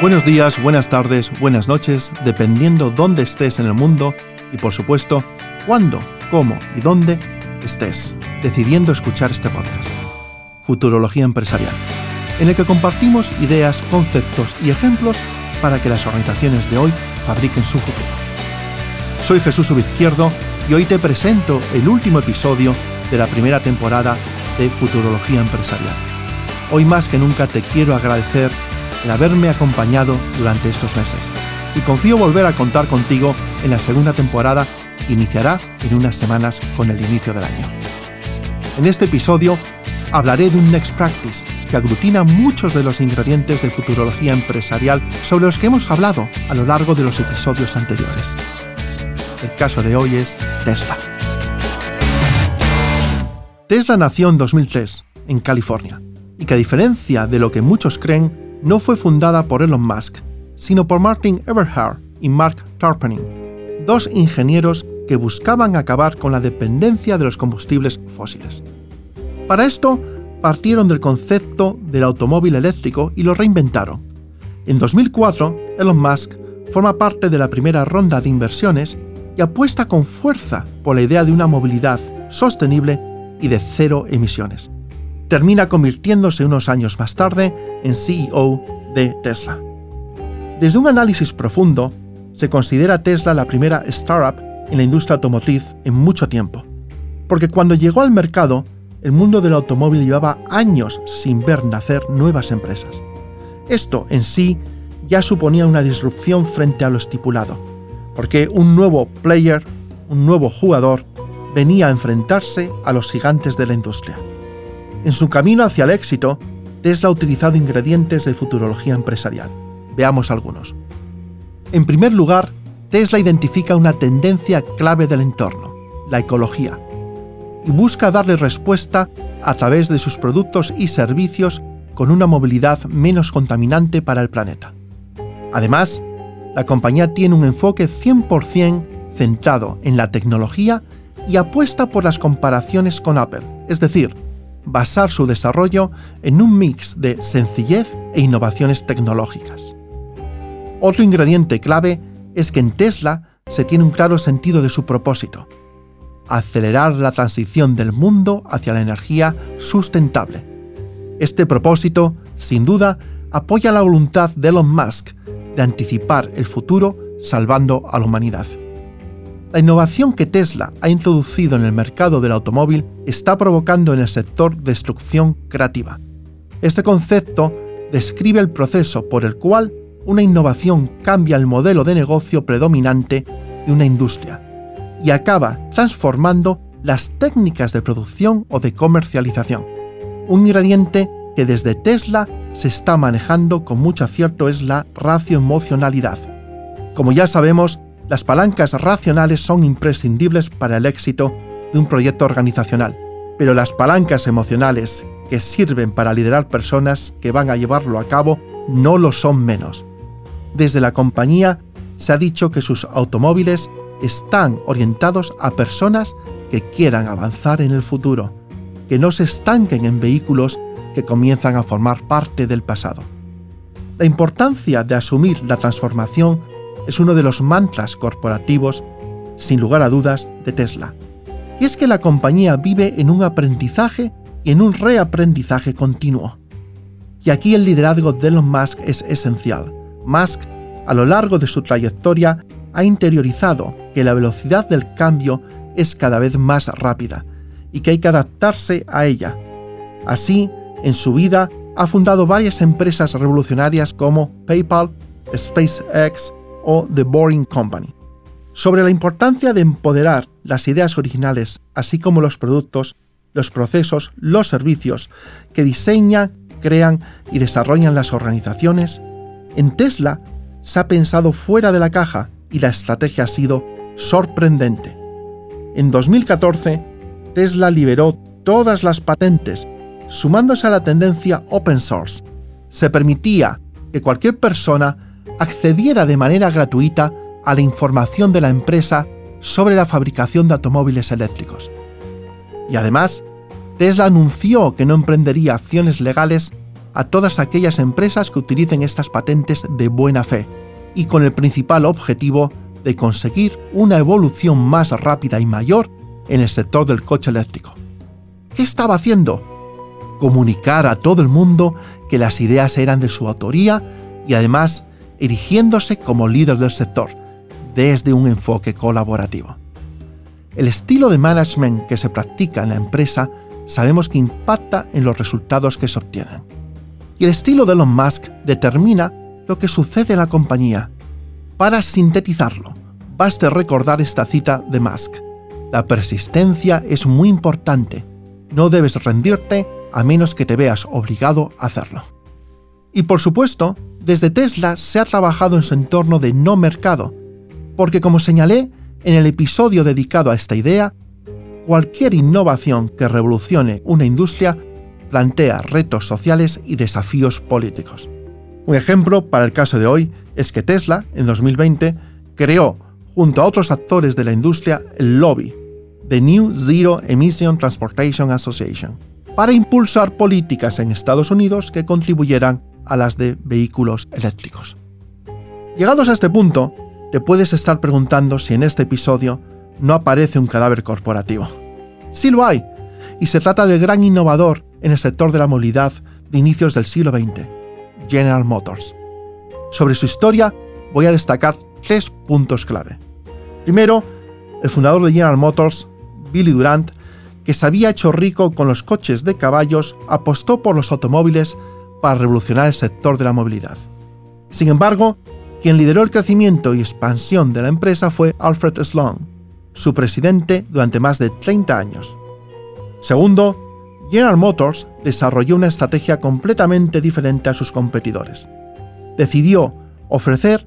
Buenos días, buenas tardes, buenas noches, dependiendo dónde estés en el mundo y por supuesto, cuándo, cómo y dónde estés decidiendo escuchar este podcast. Futurología Empresarial, en el que compartimos ideas, conceptos y ejemplos para que las organizaciones de hoy fabriquen su futuro. Soy Jesús Ubizquierdo y hoy te presento el último episodio de la primera temporada de Futurología Empresarial. Hoy más que nunca te quiero agradecer el haberme acompañado durante estos meses y confío volver a contar contigo en la segunda temporada que iniciará en unas semanas con el inicio del año. En este episodio hablaré de un Next Practice que aglutina muchos de los ingredientes de futurología empresarial sobre los que hemos hablado a lo largo de los episodios anteriores. El caso de hoy es Tesla. Tesla nació en 2003, en California, y que a diferencia de lo que muchos creen, no fue fundada por Elon Musk, sino por Martin Eberhard y Mark Tarpenning, dos ingenieros que buscaban acabar con la dependencia de los combustibles fósiles. Para esto, partieron del concepto del automóvil eléctrico y lo reinventaron. En 2004, Elon Musk forma parte de la primera ronda de inversiones y apuesta con fuerza por la idea de una movilidad sostenible y de cero emisiones termina convirtiéndose unos años más tarde en CEO de Tesla. Desde un análisis profundo, se considera Tesla la primera startup en la industria automotriz en mucho tiempo, porque cuando llegó al mercado, el mundo del automóvil llevaba años sin ver nacer nuevas empresas. Esto en sí ya suponía una disrupción frente a lo estipulado, porque un nuevo player, un nuevo jugador, venía a enfrentarse a los gigantes de la industria. En su camino hacia el éxito, Tesla ha utilizado ingredientes de futurología empresarial. Veamos algunos. En primer lugar, Tesla identifica una tendencia clave del entorno, la ecología, y busca darle respuesta a través de sus productos y servicios con una movilidad menos contaminante para el planeta. Además, la compañía tiene un enfoque 100% centrado en la tecnología y apuesta por las comparaciones con Apple, es decir, basar su desarrollo en un mix de sencillez e innovaciones tecnológicas. Otro ingrediente clave es que en Tesla se tiene un claro sentido de su propósito, acelerar la transición del mundo hacia la energía sustentable. Este propósito, sin duda, apoya la voluntad de Elon Musk de anticipar el futuro salvando a la humanidad. La innovación que Tesla ha introducido en el mercado del automóvil está provocando en el sector destrucción creativa. Este concepto describe el proceso por el cual una innovación cambia el modelo de negocio predominante de una industria y acaba transformando las técnicas de producción o de comercialización. Un ingrediente que desde Tesla se está manejando con mucho acierto es la racioemocionalidad. Como ya sabemos, las palancas racionales son imprescindibles para el éxito de un proyecto organizacional, pero las palancas emocionales que sirven para liderar personas que van a llevarlo a cabo no lo son menos. Desde la compañía se ha dicho que sus automóviles están orientados a personas que quieran avanzar en el futuro, que no se estanquen en vehículos que comienzan a formar parte del pasado. La importancia de asumir la transformación es uno de los mantras corporativos, sin lugar a dudas, de Tesla. Y es que la compañía vive en un aprendizaje y en un reaprendizaje continuo. Y aquí el liderazgo de Elon Musk es esencial. Musk, a lo largo de su trayectoria, ha interiorizado que la velocidad del cambio es cada vez más rápida y que hay que adaptarse a ella. Así, en su vida, ha fundado varias empresas revolucionarias como PayPal, SpaceX, o The Boring Company, sobre la importancia de empoderar las ideas originales, así como los productos, los procesos, los servicios que diseñan, crean y desarrollan las organizaciones, en Tesla se ha pensado fuera de la caja y la estrategia ha sido sorprendente. En 2014, Tesla liberó todas las patentes, sumándose a la tendencia open source. Se permitía que cualquier persona accediera de manera gratuita a la información de la empresa sobre la fabricación de automóviles eléctricos. Y además, Tesla anunció que no emprendería acciones legales a todas aquellas empresas que utilicen estas patentes de buena fe y con el principal objetivo de conseguir una evolución más rápida y mayor en el sector del coche eléctrico. ¿Qué estaba haciendo? Comunicar a todo el mundo que las ideas eran de su autoría y además erigiéndose como líder del sector, desde un enfoque colaborativo. El estilo de management que se practica en la empresa sabemos que impacta en los resultados que se obtienen. Y el estilo de Elon Musk determina lo que sucede en la compañía. Para sintetizarlo, baste recordar esta cita de Musk. La persistencia es muy importante. No debes rendirte a menos que te veas obligado a hacerlo. Y por supuesto, desde Tesla se ha trabajado en su entorno de no mercado, porque como señalé en el episodio dedicado a esta idea, cualquier innovación que revolucione una industria plantea retos sociales y desafíos políticos. Un ejemplo para el caso de hoy es que Tesla, en 2020, creó, junto a otros actores de la industria, el lobby, The New Zero Emission Transportation Association, para impulsar políticas en Estados Unidos que contribuyeran a las de vehículos eléctricos. Llegados a este punto, te puedes estar preguntando si en este episodio no aparece un cadáver corporativo. Sí lo hay, y se trata del gran innovador en el sector de la movilidad de inicios del siglo XX, General Motors. Sobre su historia voy a destacar tres puntos clave. Primero, el fundador de General Motors, Billy Durant, que se había hecho rico con los coches de caballos, apostó por los automóviles para revolucionar el sector de la movilidad. Sin embargo, quien lideró el crecimiento y expansión de la empresa fue Alfred Sloan, su presidente durante más de 30 años. Segundo, General Motors desarrolló una estrategia completamente diferente a sus competidores. Decidió ofrecer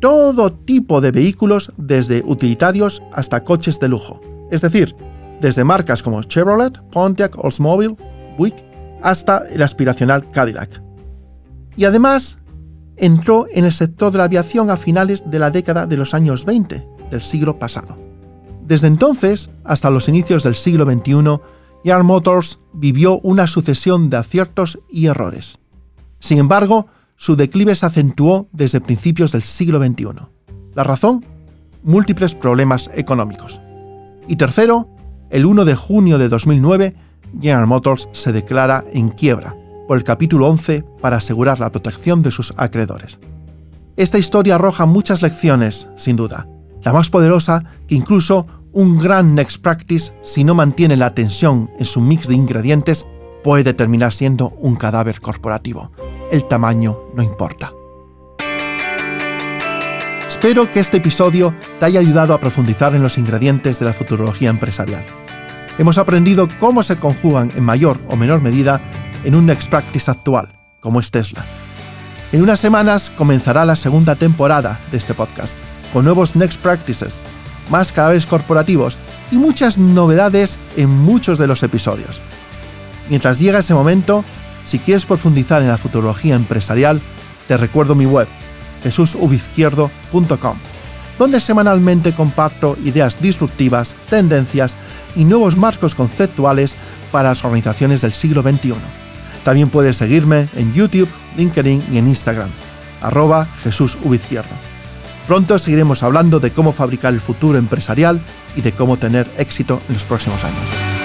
todo tipo de vehículos desde utilitarios hasta coches de lujo, es decir, desde marcas como Chevrolet, Pontiac, Oldsmobile, Buick hasta el aspiracional Cadillac. Y además, entró en el sector de la aviación a finales de la década de los años 20 del siglo pasado. Desde entonces hasta los inicios del siglo XXI, General Motors vivió una sucesión de aciertos y errores. Sin embargo, su declive se acentuó desde principios del siglo XXI. La razón, múltiples problemas económicos. Y tercero, el 1 de junio de 2009, General Motors se declara en quiebra por el capítulo 11 para asegurar la protección de sus acreedores. Esta historia arroja muchas lecciones, sin duda. La más poderosa, que incluso un gran Next Practice, si no mantiene la tensión en su mix de ingredientes, puede terminar siendo un cadáver corporativo. El tamaño no importa. Espero que este episodio te haya ayudado a profundizar en los ingredientes de la futurología empresarial hemos aprendido cómo se conjugan en mayor o menor medida en un Next Practice actual, como es Tesla. En unas semanas comenzará la segunda temporada de este podcast, con nuevos Next Practices, más cadáveres corporativos y muchas novedades en muchos de los episodios. Mientras llega ese momento, si quieres profundizar en la futurología empresarial, te recuerdo mi web, jesusubizquierdo.com donde semanalmente comparto ideas disruptivas, tendencias y nuevos marcos conceptuales para las organizaciones del siglo XXI. También puedes seguirme en YouTube, LinkedIn y en Instagram, arroba Pronto seguiremos hablando de cómo fabricar el futuro empresarial y de cómo tener éxito en los próximos años.